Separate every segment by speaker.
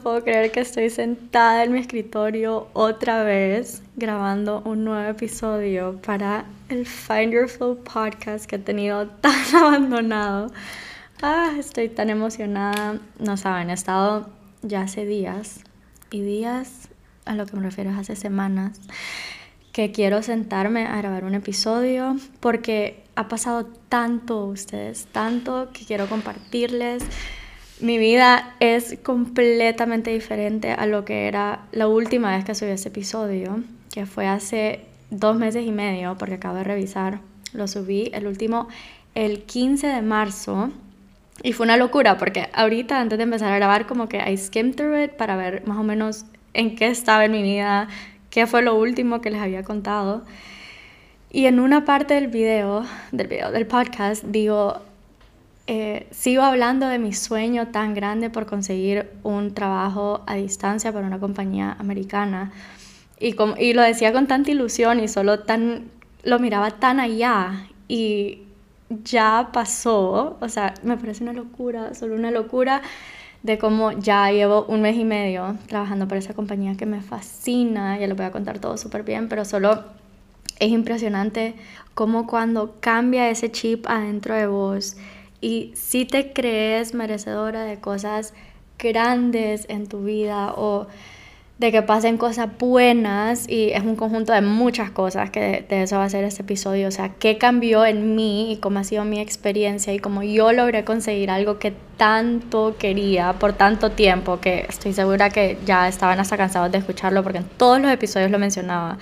Speaker 1: puedo creer que estoy sentada en mi escritorio otra vez grabando un nuevo episodio para el Find Your Flow podcast que he tenido tan abandonado. Ah, estoy tan emocionada. No saben, he estado ya hace días y días, a lo que me refiero es hace semanas, que quiero sentarme a grabar un episodio porque ha pasado tanto ustedes, tanto que quiero compartirles mi vida es completamente diferente a lo que era la última vez que subí ese episodio, que fue hace dos meses y medio, porque acabo de revisar. Lo subí el último, el 15 de marzo. Y fue una locura, porque ahorita antes de empezar a grabar, como que I skimmed through it para ver más o menos en qué estaba en mi vida, qué fue lo último que les había contado. Y en una parte del video, del video, del podcast, digo, eh, sigo hablando de mi sueño tan grande por conseguir un trabajo a distancia para una compañía americana. Y, y lo decía con tanta ilusión y solo tan, lo miraba tan allá. Y ya pasó, o sea, me parece una locura, solo una locura de cómo ya llevo un mes y medio trabajando para esa compañía que me fascina, ya lo voy a contar todo súper bien, pero solo es impresionante cómo cuando cambia ese chip adentro de vos, y si te crees merecedora de cosas grandes en tu vida o de que pasen cosas buenas y es un conjunto de muchas cosas que de, eso va a ser este episodio, o sea, qué cambió en mí y cómo ha sido mi experiencia y cómo yo logré conseguir algo que tanto quería por tanto tiempo que estoy segura que ya estaban hasta cansados de escucharlo porque en todos los episodios lo mencionaba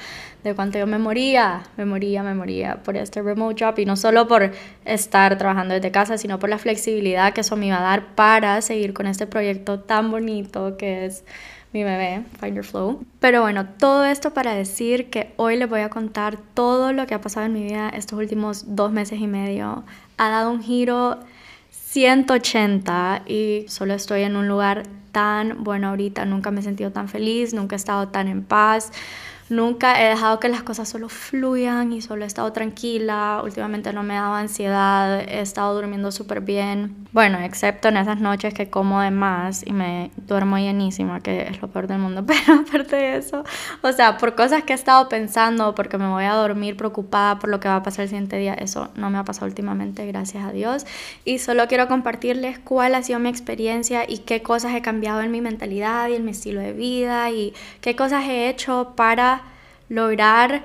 Speaker 1: de cuánto yo me moría, me moría, me moría por este remote job y no solo por estar trabajando desde casa, sino por la flexibilidad que eso me iba a dar para seguir con este proyecto tan bonito que es mi bebé, Find Your Flow. Pero bueno, todo esto para decir que hoy les voy a contar todo lo que ha pasado en mi vida estos últimos dos meses y medio. Ha dado un giro 180 y solo estoy en un lugar tan bueno ahorita. Nunca me he sentido tan feliz, nunca he estado tan en paz. Nunca he dejado que las cosas solo fluyan y solo he estado tranquila. Últimamente no me ha dado ansiedad, he estado durmiendo súper bien. Bueno, excepto en esas noches que como de más y me duermo llenísima, que es lo peor del mundo. Pero aparte de eso, o sea, por cosas que he estado pensando, porque me voy a dormir preocupada por lo que va a pasar el siguiente día, eso no me ha pasado últimamente, gracias a Dios. Y solo quiero compartirles cuál ha sido mi experiencia y qué cosas he cambiado en mi mentalidad y en mi estilo de vida y qué cosas he hecho para lograr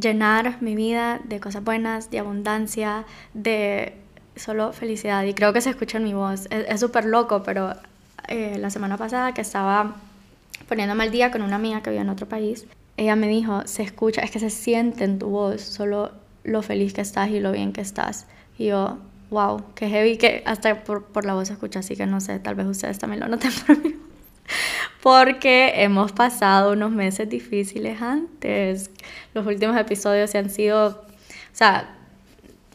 Speaker 1: llenar mi vida de cosas buenas, de abundancia, de solo felicidad. Y creo que se escucha en mi voz. Es súper loco, pero eh, la semana pasada que estaba poniéndome al día con una amiga que vive en otro país, ella me dijo, se escucha, es que se siente en tu voz solo lo feliz que estás y lo bien que estás. Y yo, wow, qué heavy que hasta por, por la voz se escucha, así que no sé, tal vez ustedes también lo noten por mí porque hemos pasado unos meses difíciles antes. Los últimos episodios se han sido, o sea,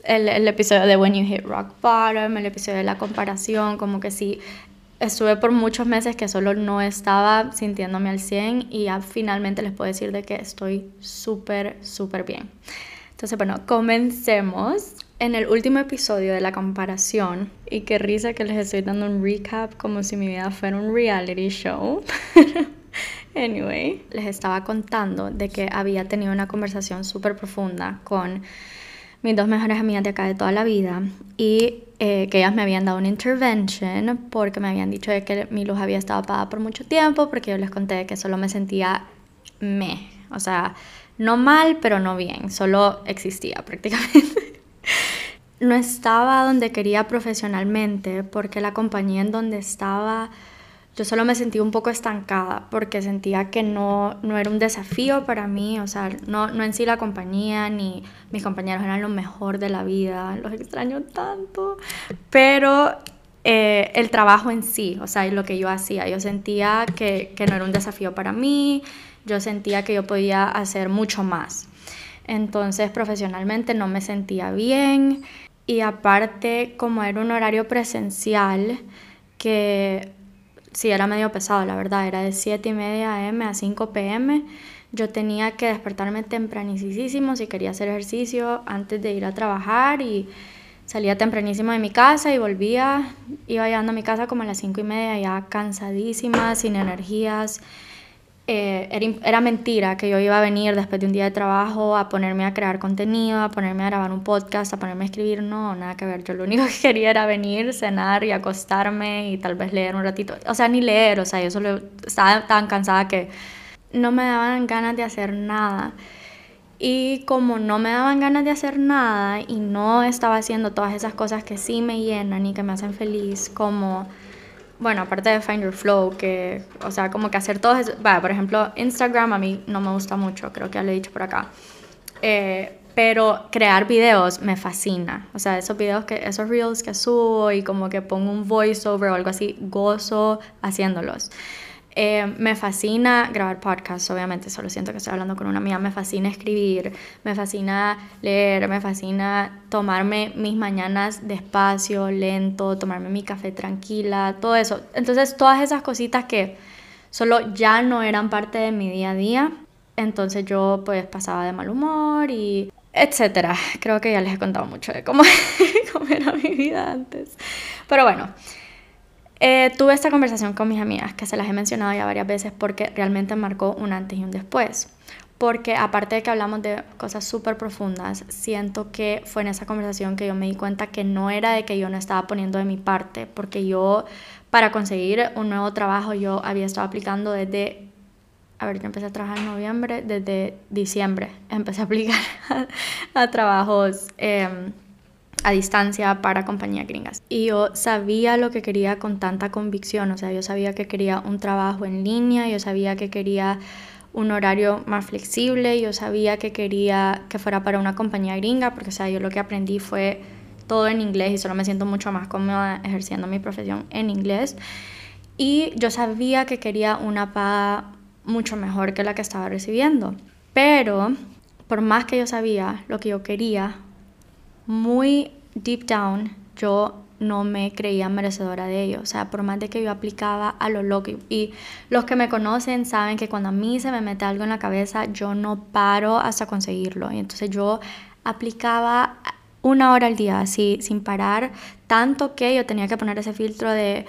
Speaker 1: el, el, episodio de When You Hit Rock Bottom, el episodio de la comparación, como que sí, estuve por muchos meses que solo no estaba sintiéndome al 100 y ya finalmente les puedo decir de que estoy súper, súper bien. Entonces, bueno, comencemos en el último episodio de la comparación, y qué risa que les estoy dando un recap como si mi vida fuera un reality show. anyway, les estaba contando de que había tenido una conversación súper profunda con mis dos mejores amigas de acá de toda la vida y eh, que ellas me habían dado una intervention porque me habían dicho de que mi luz había estado apagada por mucho tiempo porque yo les conté que solo me sentía me, o sea, no mal, pero no bien, solo existía prácticamente no estaba donde quería profesionalmente porque la compañía en donde estaba yo solo me sentía un poco estancada porque sentía que no, no era un desafío para mí, o sea, no, no en sí la compañía ni mis compañeros eran lo mejor de la vida, los extraño tanto, pero eh, el trabajo en sí, o sea, lo que yo hacía, yo sentía que, que no era un desafío para mí, yo sentía que yo podía hacer mucho más. Entonces profesionalmente no me sentía bien y aparte como era un horario presencial que sí era medio pesado, la verdad, era de 7 y media am a 5 pm. Yo tenía que despertarme tempranísimo si quería hacer ejercicio antes de ir a trabajar y salía tempranísimo de mi casa y volvía, iba llegando a mi casa como a las cinco y media, ya cansadísima, sin energías. Eh, era, era, mentira que yo iba a venir después de un día de trabajo a ponerme a crear contenido, a ponerme a grabar un podcast, a ponerme a escribir, no, nada que ver. Yo lo único que quería era venir, cenar y acostarme y tal vez leer un ratito. O sea, ni leer, o sea, yo solo estaba tan cansada que no me daban ganas de hacer nada. Y como no me daban ganas de hacer nada y no estaba haciendo todas esas cosas que sí me llenan y que me hacen feliz, como bueno, aparte de Find Your Flow, que, o sea, como que hacer todo eso, por ejemplo, Instagram a mí no me gusta mucho, creo que ya lo he dicho por acá, eh, pero crear videos me fascina, o sea, esos videos, que, esos reels que subo y como que pongo un voiceover o algo así, gozo haciéndolos. Eh, me fascina grabar podcasts, obviamente, solo siento que estoy hablando con una amiga. Me fascina escribir, me fascina leer, me fascina tomarme mis mañanas despacio, lento, tomarme mi café tranquila, todo eso. Entonces, todas esas cositas que solo ya no eran parte de mi día a día. Entonces yo pues pasaba de mal humor y etcétera. Creo que ya les he contado mucho de cómo, cómo era mi vida antes. Pero bueno, eh, tuve esta conversación con mis amigas, que se las he mencionado ya varias veces porque realmente marcó un antes y un después. Porque aparte de que hablamos de cosas súper profundas, siento que fue en esa conversación que yo me di cuenta que no era de que yo no estaba poniendo de mi parte, porque yo para conseguir un nuevo trabajo yo había estado aplicando desde a ver, yo empecé a trabajar en noviembre, desde diciembre empecé a aplicar a, trabajos em, a distancia para compañías gringas. Y yo sabía lo que quería con tanta convicción, o sea, yo sabía que quería un trabajo en línea, yo sabía que quería un horario más flexible, yo sabía que quería que fuera para una compañía gringa, porque o sea, yo lo que aprendí fue todo en inglés y solo me siento mucho más cómoda ejerciendo mi profesión en inglés. Y yo sabía que quería una paga mucho mejor que la que estaba recibiendo. Pero por más que yo sabía lo que yo quería, muy deep down yo no me creía merecedora de ello. O sea, por más de que yo aplicaba a lo loco. Y los que me conocen saben que cuando a mí se me mete algo en la cabeza, yo no paro hasta conseguirlo. Y entonces yo aplicaba una hora al día, así, sin parar, tanto que yo tenía que poner ese filtro de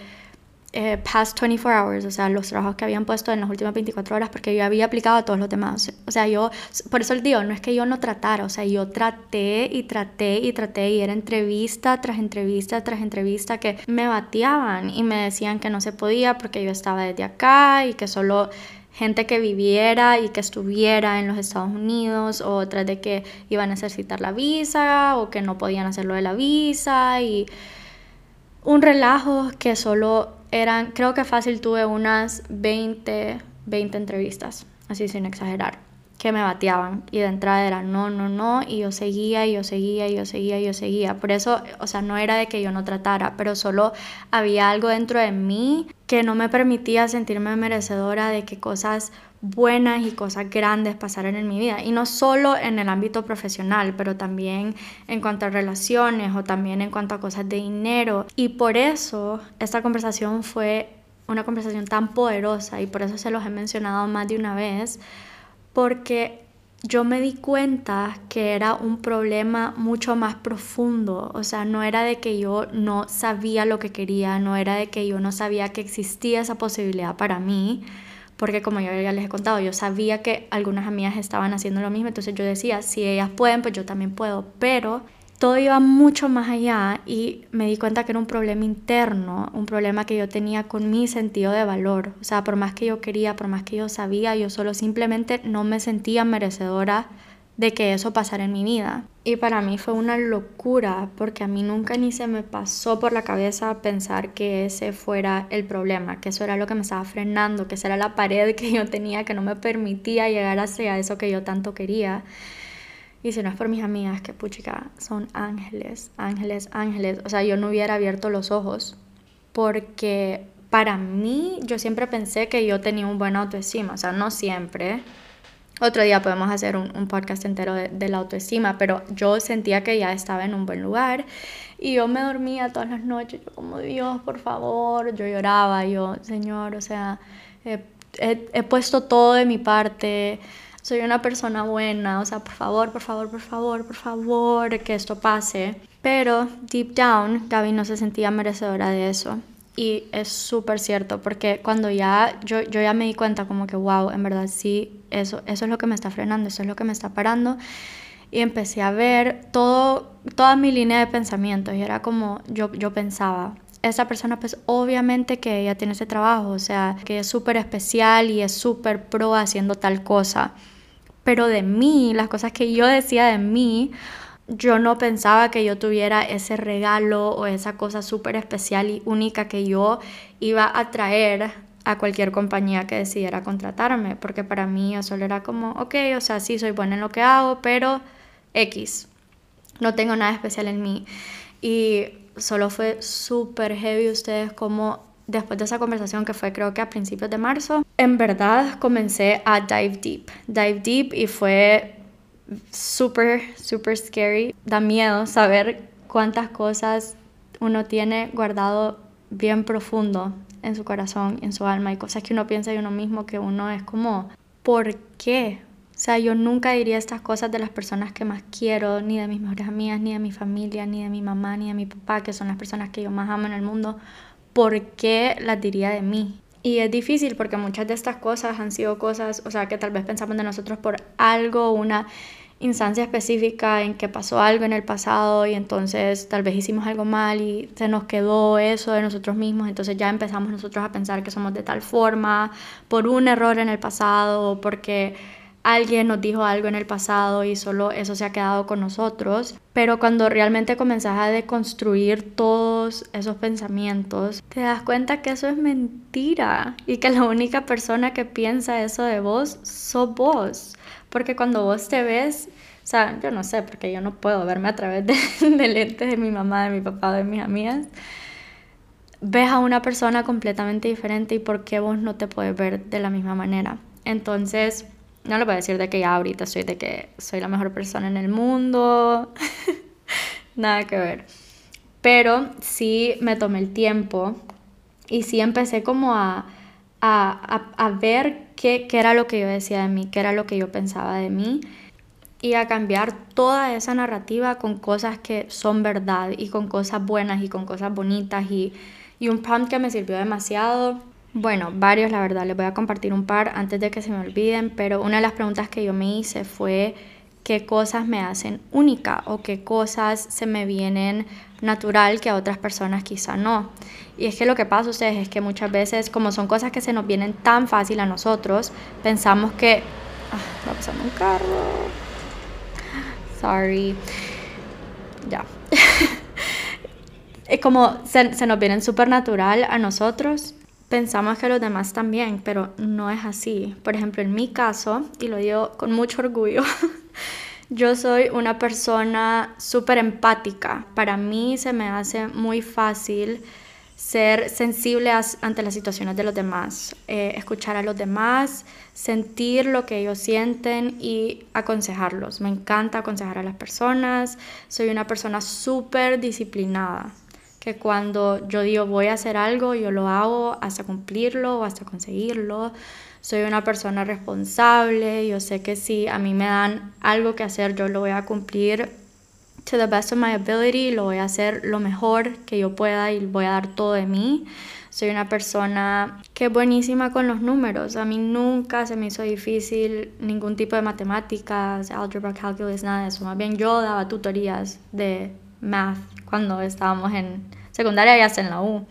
Speaker 1: eh, past 24 hours, o sea, los trabajos que habían puesto en las últimas 24 horas, porque yo había aplicado a todos los demás. O sea, yo, por eso el digo, no es que yo no tratara, o sea, yo traté y traté y traté y era entrevista tras entrevista tras entrevista que me bateaban y me decían que no se podía porque yo estaba desde acá y que solo gente que viviera y que estuviera en los Estados Unidos o otras de que iban a necesitar la visa o que no podían hacerlo de la visa y un relajo que solo eran, creo que fácil tuve unas 20, 20 entrevistas, así sin exagerar, que me bateaban y de entrada era no, no, no, y yo seguía, y yo seguía, y yo seguía, y yo seguía. Por eso, o sea, no era de que yo no tratara, pero solo había algo dentro de mí que no me permitía sentirme merecedora de que cosas buenas y cosas grandes pasaran en mi vida. Y no solo en el ámbito profesional, pero también en cuanto a relaciones o también en cuanto a cosas de dinero. Y por eso esta conversación fue una conversación tan poderosa y por eso se los he mencionado más de una vez, porque yo me di cuenta que era un problema mucho más profundo, o sea, no era de que yo no sabía lo que quería, no era de que yo no sabía que existía esa posibilidad para mí, porque como yo ya les he contado, yo sabía que algunas amigas estaban haciendo lo mismo, entonces yo decía, si ellas pueden, pues yo también puedo, pero todo iba mucho más allá y me di cuenta que era un problema interno, un problema que yo tenía con mi sentido de valor, o sea, por más que yo quería, por más que yo sabía, yo solo simplemente no me sentía merecedora de que eso pasara en mi vida. Y para mí fue una locura porque a mí nunca ni se me pasó por la cabeza pensar que ese fuera el problema, que eso era lo que me estaba frenando, que esa era la pared que yo tenía que no me permitía llegar hacia eso que yo tanto quería. Y si no es por mis amigas, que puchica, son ángeles, ángeles, ángeles. O sea, yo no hubiera abierto los ojos porque para mí yo siempre pensé que yo tenía un buen autoestima, o sea, no siempre, otro día podemos hacer un, podcast entero de, la autoestima, pero yo sentía que ya estaba en un buen lugar. Y yo me dormía todas las noches, yo como Dios, por favor, yo lloraba, yo, Señor, o sea, he, puesto todo de mi parte, soy una persona buena, o sea, por favor, por favor, por favor, por favor, que esto pase. Pero deep down, Gaby no se sentía merecedora de eso. Y es súper cierto, porque cuando ya yo, yo ya me di cuenta como que, wow, en verdad sí, eso, eso es lo que me está frenando, eso es lo que me está parando. Y empecé a ver todo, toda mi línea de pensamientos y era como yo, yo pensaba, esa persona pues obviamente que ella tiene ese trabajo, o sea, que es súper especial y es súper pro haciendo tal cosa. Pero de mí, las cosas que yo decía de mí, yo no pensaba que yo tuviera ese regalo o esa cosa súper especial y única que yo iba a traer a cualquier compañía que decidiera contratarme, porque para mí eso era como, ok, o sea, sí soy buena en lo que hago, pero X, no tengo nada especial en mí. Y solo fue súper heavy ustedes como después de esa conversación que fue creo que a principios de marzo, en verdad comencé a dive deep, dive deep y fue súper, súper scary. Da miedo saber cuántas cosas uno tiene guardado bien profundo en su corazón, en su alma, y cosas que uno piensa de uno mismo que uno es como, ¿por qué? O sea, yo nunca diría estas cosas de las personas que más quiero, ni de mis mejores amigas, ni de mi familia, ni de mi mamá, ni de mi papá, que son las personas que yo más amo en el mundo. ¿Por qué las diría de mí? Y es difícil porque muchas de estas cosas han sido cosas, o sea, que tal vez pensamos de nosotros por algo, una instancia específica en que pasó algo en el pasado y entonces tal vez hicimos algo mal y se nos quedó eso de nosotros mismos, entonces ya empezamos nosotros a pensar que somos de tal forma por un error en el pasado o porque alguien nos dijo algo en el pasado y solo eso se ha quedado con nosotros. Pero cuando realmente comenzás a deconstruir todos esos pensamientos, te das cuenta que eso es mentira y que la única persona que piensa eso de vos sos vos. Porque cuando vos te ves, o sea, yo no sé, porque yo no puedo verme a través de, de lentes de mi mamá, de mi papá, de mis amigas. Ves a una persona completamente diferente y por qué vos no te puedes ver de la misma manera. Entonces, no lo puedo decir de que ya ahorita soy de que soy la mejor persona en el mundo. Nada que ver. Pero sí me tomé el tiempo y sí empecé como a a, ver qué, qué, era lo que yo decía de mí, qué era lo que yo pensaba de mí y a cambiar toda esa narrativa con cosas que son verdad y con cosas buenas y con cosas bonitas y, y un prompt que me sirvió demasiado. Bueno, varios la verdad, les voy a compartir un par antes de que se me olviden, pero una de las preguntas que yo me hice fue qué cosas me hacen única o qué cosas se me vienen natural que a otras personas quizá no. Y es que lo que pasa ustedes es que muchas veces, como son cosas que se nos vienen tan fácil a nosotros, pensamos que... Ah, va pasando un carro. Sorry. Ya. es como se, se nos vienen súper natural a nosotros. Pensamos que los demás también, pero no es así. Por ejemplo, en mi caso, y lo digo con mucho orgullo, Yo soy una persona súper empática. Para mí se me hace muy fácil ser sensible ante las situaciones de los demás, eh, escuchar a los demás, sentir lo que ellos sienten y aconsejarlos. Me encanta aconsejar a las personas. Soy una persona súper disciplinada, que cuando yo digo voy a hacer algo, yo lo hago hasta cumplirlo o hasta conseguirlo soy una persona responsable, yo sé que si a mí me dan algo que hacer, yo lo voy a cumplir to the best of my ability, lo voy a hacer lo mejor que yo pueda y voy a dar todo de mí. Soy una persona que es buenísima con los números. A mí nunca se me hizo difícil ningún tipo de matemáticas, algebra, calculus, nada de eso. Más bien yo daba tutorías de math cuando estábamos en secundaria y hasta en la U.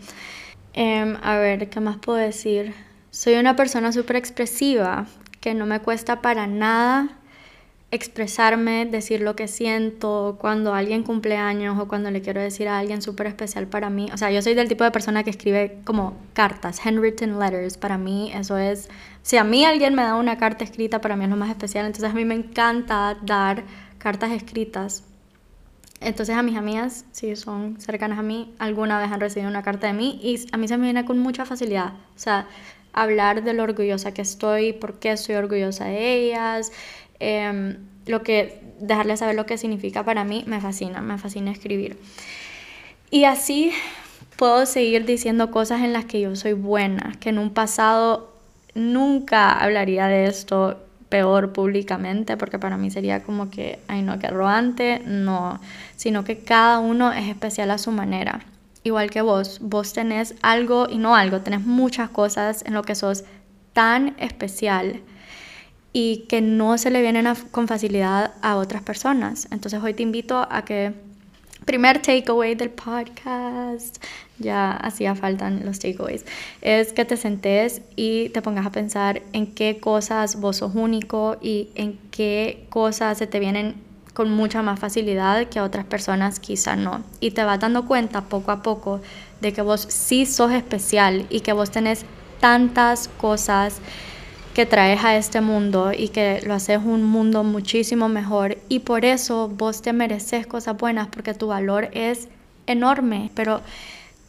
Speaker 1: Em, a ver, ¿qué más puedo decir? Soy una persona súper expresiva, que no me cuesta para nada expresarme, decir lo que siento, cuando alguien cumple años o cuando le quiero decir a alguien súper especial para mí. O sea, yo soy del tipo de persona que escribe como cartas, handwritten letters. Para mí eso es, si a mí alguien me da una carta escrita, para mí es lo más especial. Entonces a mí me encanta dar cartas escritas. Entonces a mis amigas, si son cercanas a mí, alguna vez han recibido una carta de mí y a mí se me viene con mucha facilidad. O sea, hablar de lo orgullosa que estoy, por qué estoy orgullosa de ellas, em, lo que, dejarles saber lo que significa para mí, me fascina, me fascina escribir. Y así puedo seguir diciendo cosas en las que yo soy buena, que en un pasado nunca hablaría de esto, peor públicamente, porque para mí sería como que, ay no, que arrogante, no, sino que cada uno es especial a su manera. Igual que vos, vos tenés algo y no algo, tenés muchas cosas en lo que sos tan especial y que no se le vienen con facilidad a otras personas. Entonces hoy te invito a que primer takeaway del podcast, ya hacía falta los takeaways, es que te sentes y te pongas a pensar en qué cosas vos sos único y en qué cosas se te vienen con mucha más facilidad que a otras personas quizá no. Y te vas dando cuenta poco a poco de que vos sí sos especial y que vos tenés tantas cosas que traes a este mundo y que lo haces un mundo muchísimo mejor y por eso vos te mereces cosas buenas porque tu valor es enorme, pero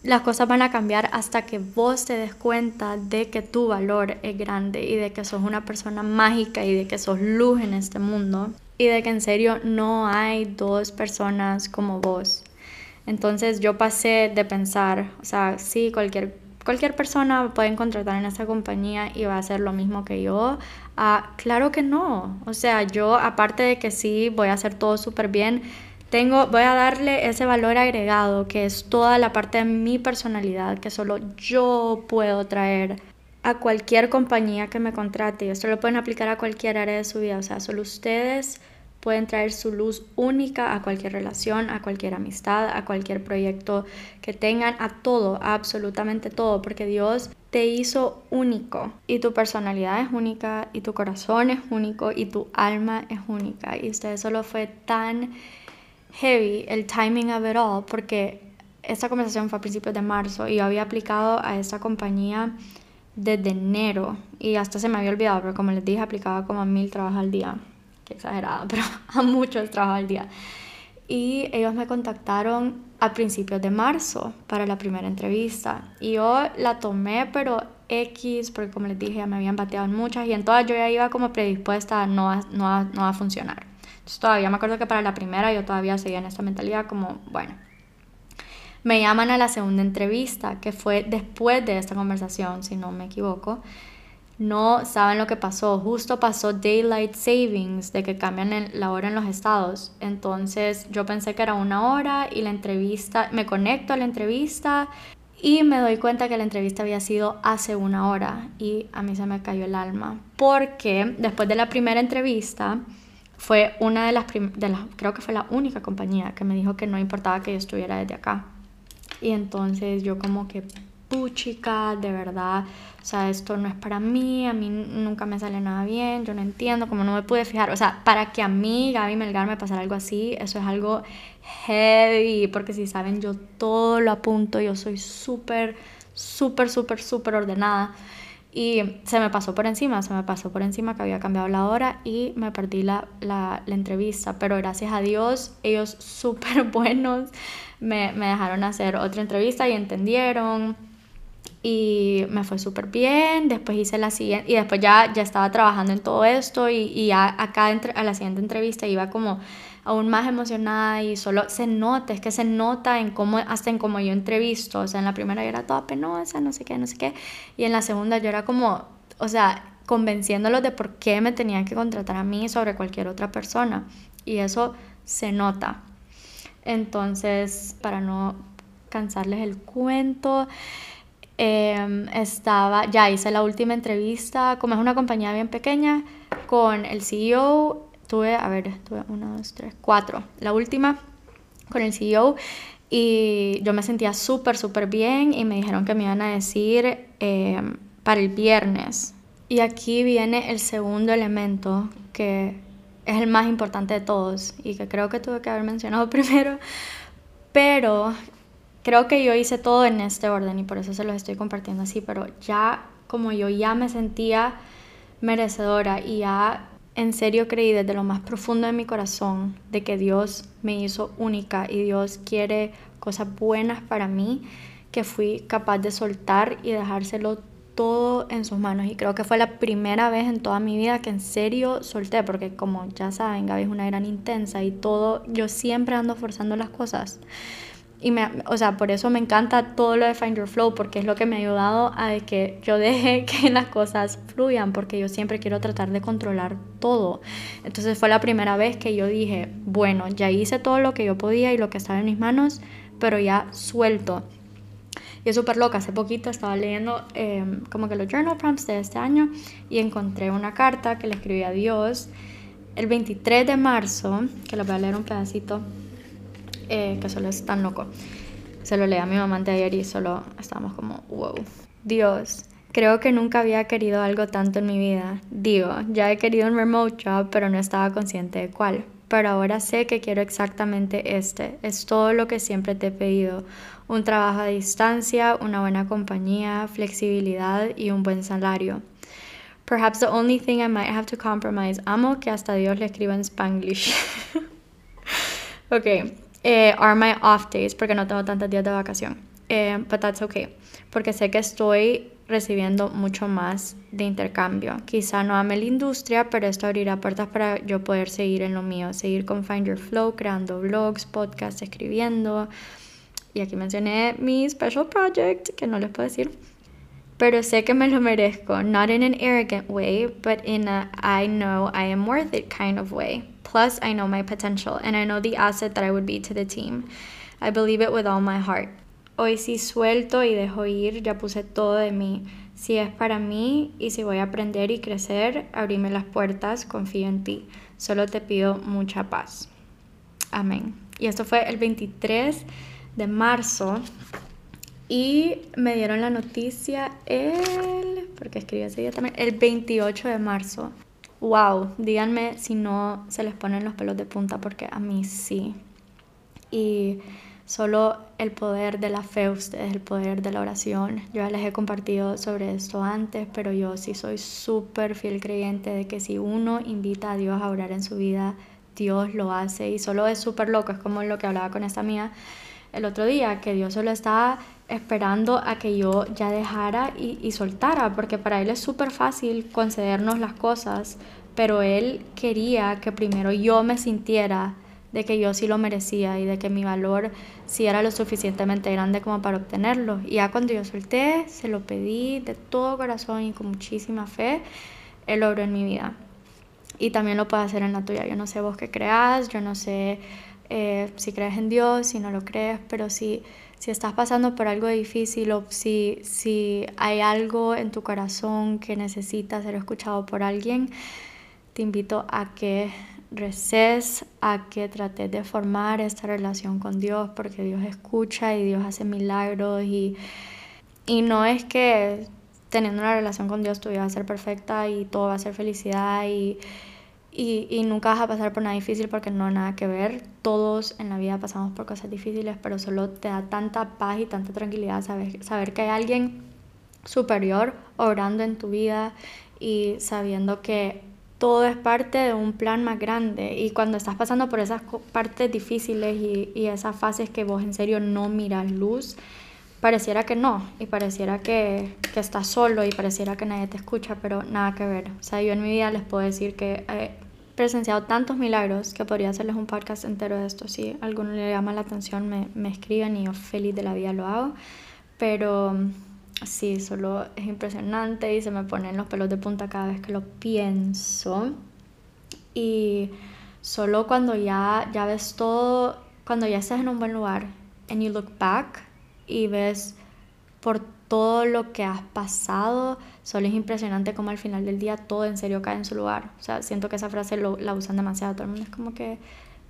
Speaker 1: las cosas van a cambiar hasta que vos te des cuenta de que tu valor es grande y de que sos una persona mágica y de que sos luz en este mundo y de que en serio no hay dos personas como vos. Entonces yo pasé de pensar, o sea, sí, cualquier cualquier persona puede contratar en esta compañía y va a hacer lo mismo que yo. Ah, claro que no. O sea, yo aparte de que sí voy a hacer todo súper bien, tengo, voy a darle ese valor agregado que es toda la parte de mi personalidad que solo yo puedo traer a cualquier compañía que me contrate. Esto lo pueden aplicar a cualquier área de su vida. O sea, solo ustedes pueden traer su luz única a cualquier relación, a cualquier amistad, a cualquier proyecto que tengan, a todo, absolutamente todo, porque Dios te hizo único y tu personalidad es única y tu corazón es único y tu alma es única. Y usted solo fue tan heavy el timing of it all porque esta conversación fue a principios de marzo y yo había aplicado a esta compañía desde enero y hasta se me había olvidado, pero como les dije, aplicaba como a mil trabajos al día qué exagerada, pero a muchos trabajo al día. Y ellos me contactaron a principios de marzo para la primera entrevista. Y yo la tomé, pero X, porque como les dije, ya me habían bateado en muchas y en todas yo ya iba como predispuesta a no, no, no a funcionar. Entonces todavía me acuerdo que para la primera yo todavía seguía en esta mentalidad como, bueno, me llaman a la segunda entrevista, que fue después de esta conversación, si no me equivoco no saben lo que pasó. Justo pasó Daylight Savings, de que cambian la hora en los estados. Entonces yo pensé que era una hora y la entrevista, me conecto a la entrevista y me doy cuenta que la entrevista había sido hace una hora y a mí se me cayó el alma. Porque después de la primera entrevista fue una de las, de las creo que fue la única compañía que me dijo que no importaba que yo estuviera desde acá. Y entonces yo como que puchica, de verdad, o sea, esto no es para mí, a mí nunca me sale nada bien, yo no entiendo, como no me pude fijar, o sea, para que a mí, Gaby Melgar, me pasara algo así, eso es algo heavy, porque si saben, yo todo lo apunto, yo soy súper, súper, súper, súper ordenada. Y se me pasó por encima, se me pasó por encima que había cambiado la hora y me perdí la, la, la entrevista. Pero gracias a Dios, ellos súper buenos me, me dejaron hacer otra entrevista y entendieron y me fue súper bien, después hice la siguiente, y después ya, ya estaba trabajando en todo esto y, y ya acá a la siguiente entrevista iba como aún más emocionada y solo se nota, es que se nota en cómo, hasta en cómo yo entrevisto, o sea, en la primera yo era toda penosa, no sé qué, no sé qué, y en la segunda yo era como, o sea, convenciéndolos de por qué me tenían que contratar a mí sobre cualquier otra persona, y eso se nota. Entonces, para no cansarles el cuento, Em, estaba, ya hice la última entrevista, como es una compañía bien pequeña, con el CEO, tuve, a ver, tuve una, dos, tres, cuatro, la última con el CEO y yo me sentía súper, súper bien y me dijeron que me iban a decir em, para el viernes. Y aquí viene el segundo elemento que es el más importante de todos y que creo que tuve que haber mencionado primero, pero Creo que yo hice todo en este orden y por eso se los estoy compartiendo así, pero ya como yo ya me sentía merecedora y ya en serio creí desde lo más profundo de mi corazón de que Dios me hizo única y Dios quiere cosas buenas para mí, que fui capaz de soltar y dejárselo todo en sus manos. Y creo que fue la primera vez en toda mi vida que en serio solté, porque como ya saben, Gaby es una gran intensa y todo, yo siempre ando forzando las cosas. Y me, o sea, por eso me encanta todo lo de Find Your Flow, porque es lo que me ha ayudado a que yo deje que las cosas fluyan, porque yo siempre quiero tratar de controlar todo. Entonces fue la primera vez que yo dije, bueno, ya hice todo lo que yo podía y lo que estaba en mis manos, pero ya suelto. Y es súper loca, hace poquito estaba leyendo em, como que los journal prompts de este año y encontré una carta que le escribí a Dios el 23 de marzo, que les voy a leer un pedacito eh, que solo es tan loco. Se lo leí a mi mamá de ayer y solo estábamos como, wow. Dios, creo que nunca había querido algo tanto en mi vida. Digo, ya he querido un remote job, pero no estaba consciente de cuál. Pero ahora sé que quiero exactamente este. Es todo lo que siempre te he pedido. Un trabajo a distancia, una buena compañía, flexibilidad y un buen salario. Perhaps the only thing I might have to compromise. Amo que hasta Dios le escriba en Spanglish. ok, eh, are my off days porque no tengo tantos días de vacación. Eh, but that's okay, porque sé que estoy recibiendo mucho más de intercambio. Quizá no ame la industria, pero esto abrirá puertas para yo poder seguir en lo mío, seguir con Find Your Flow, creando blogs, podcasts, escribiendo. Y aquí mencioné mi special project, que no les puedo decir. Pero sé que me lo merezco, not in an arrogant way, but in a I know I am worth it kind of way. Plus, I know my potential and I know the asset that I would be to the team. I believe it with all my heart. Hoy sí suelto y dejo ir, ya puse todo de mí. Si es para mí y si voy a aprender y crecer, abrime las puertas, confío en ti. Solo te pido mucha paz. Amén. Y esto fue el 23 de marzo y me dieron la noticia el, porque escribí ese día también, el 28 de marzo wow, díganme si no se les ponen los pelos de punta porque a mí sí. Y solo el poder de la fe, ustedes, el poder de la oración. Yo ya les he compartido sobre esto antes, pero yo sí soy súper fiel creyente de que si uno invita a Dios a orar en su vida, Dios lo hace y solo es súper loco, es como lo que hablaba con esta mía el otro día, que Dios solo estaba esperando a que yo ya dejara y, soltara, porque para Él es súper fácil concedernos las cosas, pero Él quería que primero yo me sintiera de que yo sí lo merecía y de que mi valor sí era lo suficientemente grande como para obtenerlo. Y ya cuando yo solté, se lo pedí de todo corazón y con muchísima fe, Él logró en mi vida. Y también lo puede hacer en la tuya. Yo no sé vos qué creas, yo no sé eh, si crees en Dios, si no lo crees, pero si si estás pasando por algo difícil o si, si hay algo en tu corazón que necesita ser escuchado por alguien, te invito a que reces, a que trates de formar esta relación con Dios, porque Dios escucha y Dios hace milagros y, y no es que teniendo una relación con Dios tu vida a ser perfecta y todo va a ser felicidad y y, y, nunca vas a pasar por nada difícil porque no hay nada que ver. Todos en la vida pasamos por cosas difíciles, pero solo te da tanta paz y tanta tranquilidad saber, saber que hay alguien superior obrando en tu vida y sabiendo que todo es parte de un plan más grande. Y cuando estás pasando por esas partes difíciles y, y esas fases que vos en serio no miras luz, pareciera que no, y pareciera que, que, estás solo y pareciera que nadie te escucha, pero nada que ver. O sea, yo en mi vida les puedo decir que eh, presenciado tantos milagros que podría hacerles un podcast entero de esto. Si alguno le llama la atención, me, me escriben y yo feliz de la vida lo hago. Pero sí, solo es impresionante y se me ponen los pelos de punta cada vez que lo pienso. Y solo cuando ya, ya ves todo, cuando ya estás en un buen lugar, and you look back y ves por todo lo que has pasado, solo es impresionante como al final del día todo en serio cae en su lugar. O sea, siento que esa frase lo, la usan demasiado, todo el mundo es como que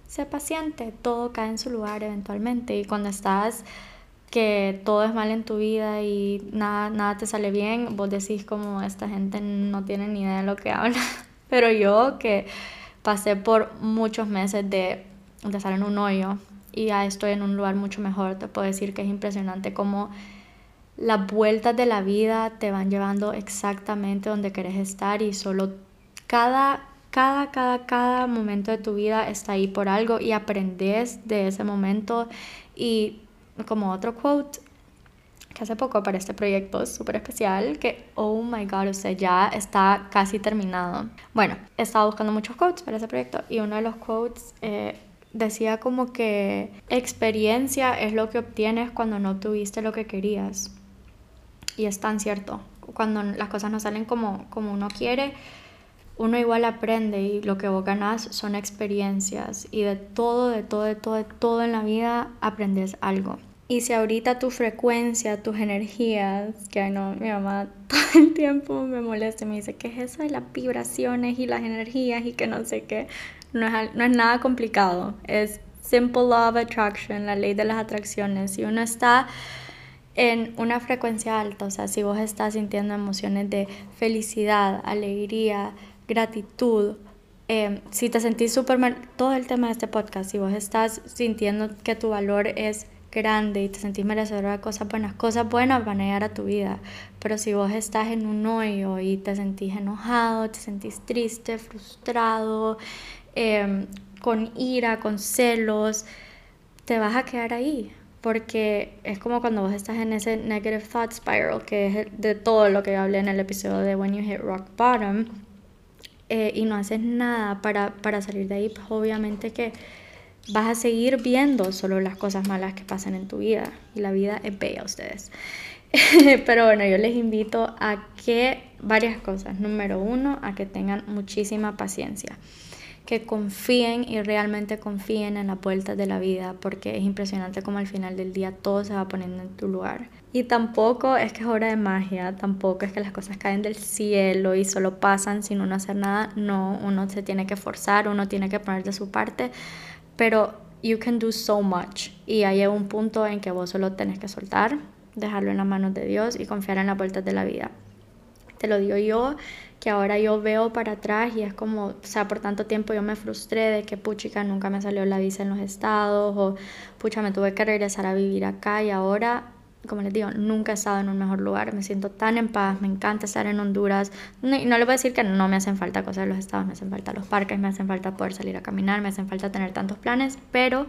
Speaker 1: sé paciente, todo cae en su lugar eventualmente. Y cuando estás que todo es mal en tu vida y nada, nada te sale bien, vos decís como esta gente no tiene ni idea de lo que habla. Pero yo que pasé por muchos meses de, de estar en un hoyo y ya estoy en un lugar mucho mejor, te puedo decir que es impresionante cómo las vueltas de la vida te van llevando exactamente donde querés estar y solo cada, cada, cada, cada momento de tu vida está ahí por algo y aprendes de ese momento. Y como otro quote que hace poco para este proyecto súper especial, que, oh my god, o sea, ya está casi terminado. Bueno, he estado buscando muchos quotes para ese proyecto y uno de los quotes eh, decía como que experiencia es lo que obtienes cuando no tuviste lo que querías. Y es tan cierto. Cuando las cosas no salen como, como uno quiere, uno igual aprende y lo que vos ganás son experiencias. Y de todo, de todo, de todo, de todo en la vida aprendes algo. Y si ahorita tu frecuencia, tus energías, que no, mi mamá todo el tiempo me molesta y me dice, ¿qué es eso de las vibraciones y las energías y que no sé qué? No es, no es nada complicado, es simple law of attraction, la ley de las atracciones. Si uno está en una frecuencia alta, o sea, si vos estás sintiendo emociones de felicidad, alegría, gratitud, eh, si te sentís súper mal, todo el tema de este podcast, si vos estás sintiendo que tu valor es grande y te sentís merecedor de cosas buenas, cosas buenas van a llegar a tu vida. Pero si vos estás en un hoyo y te sentís enojado, te sentís triste, frustrado, em, con ira, con celos, te vas a quedar ahí. Porque es como cuando vos estás en ese negative thought spiral, que es de todo lo que hablé en el episodio de When You Hit Rock Bottom, eh, y no haces nada para, para salir de ahí, pues obviamente que vas a seguir viendo solo las cosas malas que pasan en tu vida. Y la vida es bella, ustedes. Pero bueno, yo les invito a que varias cosas. Número uno, a que tengan muchísima paciencia. Que confíen y realmente confíen en la vueltas de la vida, porque es impresionante como al final del día todo se va poniendo en tu lugar. Y tampoco es que es hora de magia, tampoco es que las cosas caen del cielo y solo pasan sin uno hacer nada. No, uno se tiene que forzar, uno tiene que poner de su parte pero you can do so much y hay un punto en que vos solo tenés que soltar, dejarlo en las manos de Dios y confiar en las vueltas de la vida. Te lo digo yo, que ahora yo veo para atrás y es como, o sea, por tanto tiempo yo me frustré de que puchica nunca me salió la visa en los estados o pucha me tuve que regresar a vivir acá y ahora como les digo, nunca he estado en un mejor lugar, me siento tan en paz, me encanta estar en Honduras. Y no, le voy a decir que no me hacen falta cosas de los estados, me hacen falta los parques, me hacen falta poder salir a caminar, me hacen falta tener tantos planes, pero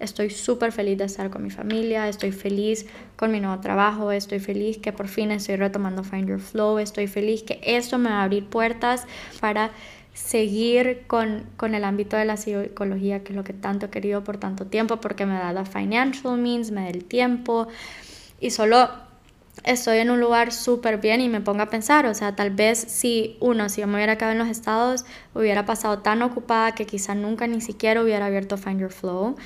Speaker 1: estoy súper feliz de estar con mi familia, estoy feliz con mi nuevo trabajo, estoy feliz que por fin estoy retomando Find Your Flow, estoy feliz que esto me va a abrir puertas para seguir con, con, el ámbito de la psicología, que es lo que tanto he querido por tanto tiempo, porque me da la financial means, me da el tiempo, y solo estoy en un lugar súper bien y me pongo a pensar, o sea, tal vez si uno, si yo me hubiera quedado en los estados, hubiera pasado tan ocupada que quizá nunca ni siquiera hubiera abierto Find Your Flow.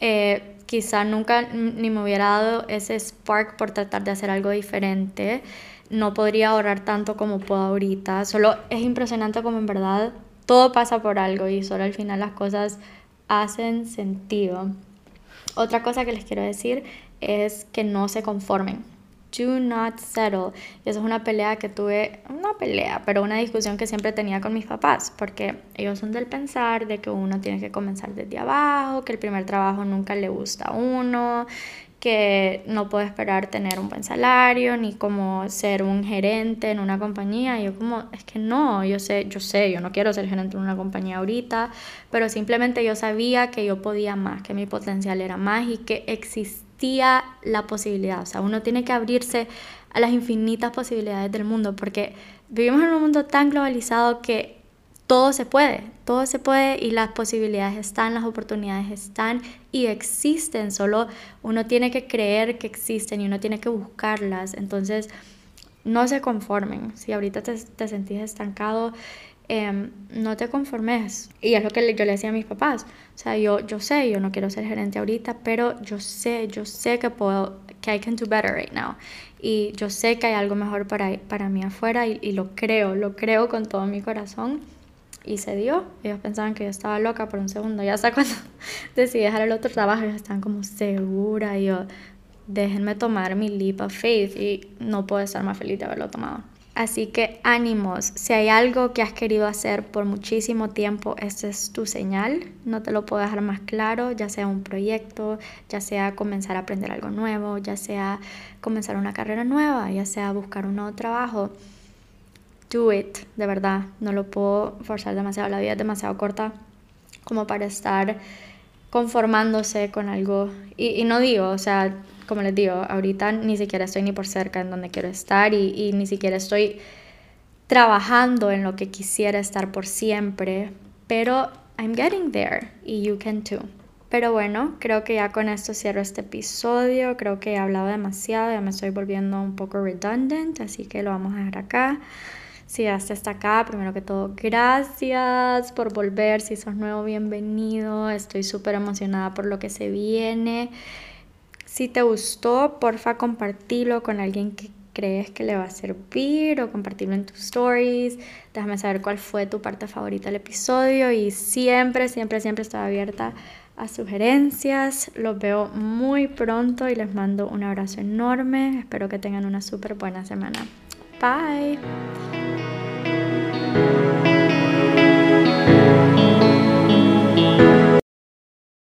Speaker 1: Eh, quizá nunca ni me hubiera dado ese spark por tratar de hacer algo diferente. No podría ahorrar tanto como puedo ahorita. Solo es impresionante como en verdad todo pasa por algo y solo al final las cosas hacen sentido. Otra cosa que les quiero decir es que no se conformen. Do not settle. Y eso es una pelea que tuve, una pelea, pero una discusión que siempre tenía con mis papás, porque ellos son del pensar de que uno tiene que comenzar desde abajo, que el primer trabajo nunca le gusta a uno, que no puedo esperar tener un buen salario ni como ser un gerente en una compañía. Y yo como, es que no, yo sé, yo sé, yo no quiero ser gerente en una compañía ahorita, pero simplemente yo sabía que yo podía más, que mi potencial era más y que existía la posibilidad. O sea, uno tiene que abrirse a las infinitas posibilidades del mundo porque vivimos en un mundo tan globalizado que todo se puede, todo se puede y las posibilidades están, las oportunidades están y existen, solo uno tiene que creer que existen y uno tiene que buscarlas. Entonces, no se conformen. Si ahorita te, te sentís estancado, Em, no te conformes. Y es lo que yo le decía a mis papás. O sea, yo, yo sé, yo no quiero ser gerente ahorita, pero yo sé, yo sé que puedo, que I can do better right now. Y yo sé que hay algo mejor para, para mí afuera y, y lo creo, lo creo con todo mi corazón. Y se dio. Ellos pensaban que yo estaba loca por un segundo. Ya hasta cuando decidí dejar el otro trabajo, ellos estaban como segura. Y yo, déjenme tomar mi leap of faith. Y no puedo estar más feliz de haberlo tomado. Así que ánimos, si hay algo que has querido hacer por muchísimo tiempo, esta es tu señal, no te lo puedo dejar más claro, ya sea un proyecto, ya sea comenzar a aprender algo nuevo, ya sea comenzar una carrera nueva, ya sea buscar un nuevo trabajo. Do it, de verdad, no lo puedo forzar demasiado, la vida es demasiado corta como para estar conformándose con algo. Y, y no digo, o sea, como les digo, ahorita ni siquiera estoy ni por cerca en donde quiero estar y, ni siquiera estoy trabajando en lo que quisiera estar por siempre, pero I'm getting there y you can too. Pero bueno, creo que ya con esto cierro este episodio. Creo que he hablado demasiado, ya me estoy volviendo un poco redundant, así que lo vamos a dejar acá. Si ya hasta acá, primero que todo, gracias por volver. Si sos nuevo, bienvenido. Estoy súper emocionada por lo que se viene. Si te gustó, porfa, compartilo con alguien que crees que le va a servir o compartirlo en tus stories. Déjame saber cuál fue tu parte favorita del episodio y siempre, siempre, siempre estoy abierta a sugerencias. Los veo muy pronto y les mando un abrazo enorme. Espero que tengan una súper buena semana. Bye.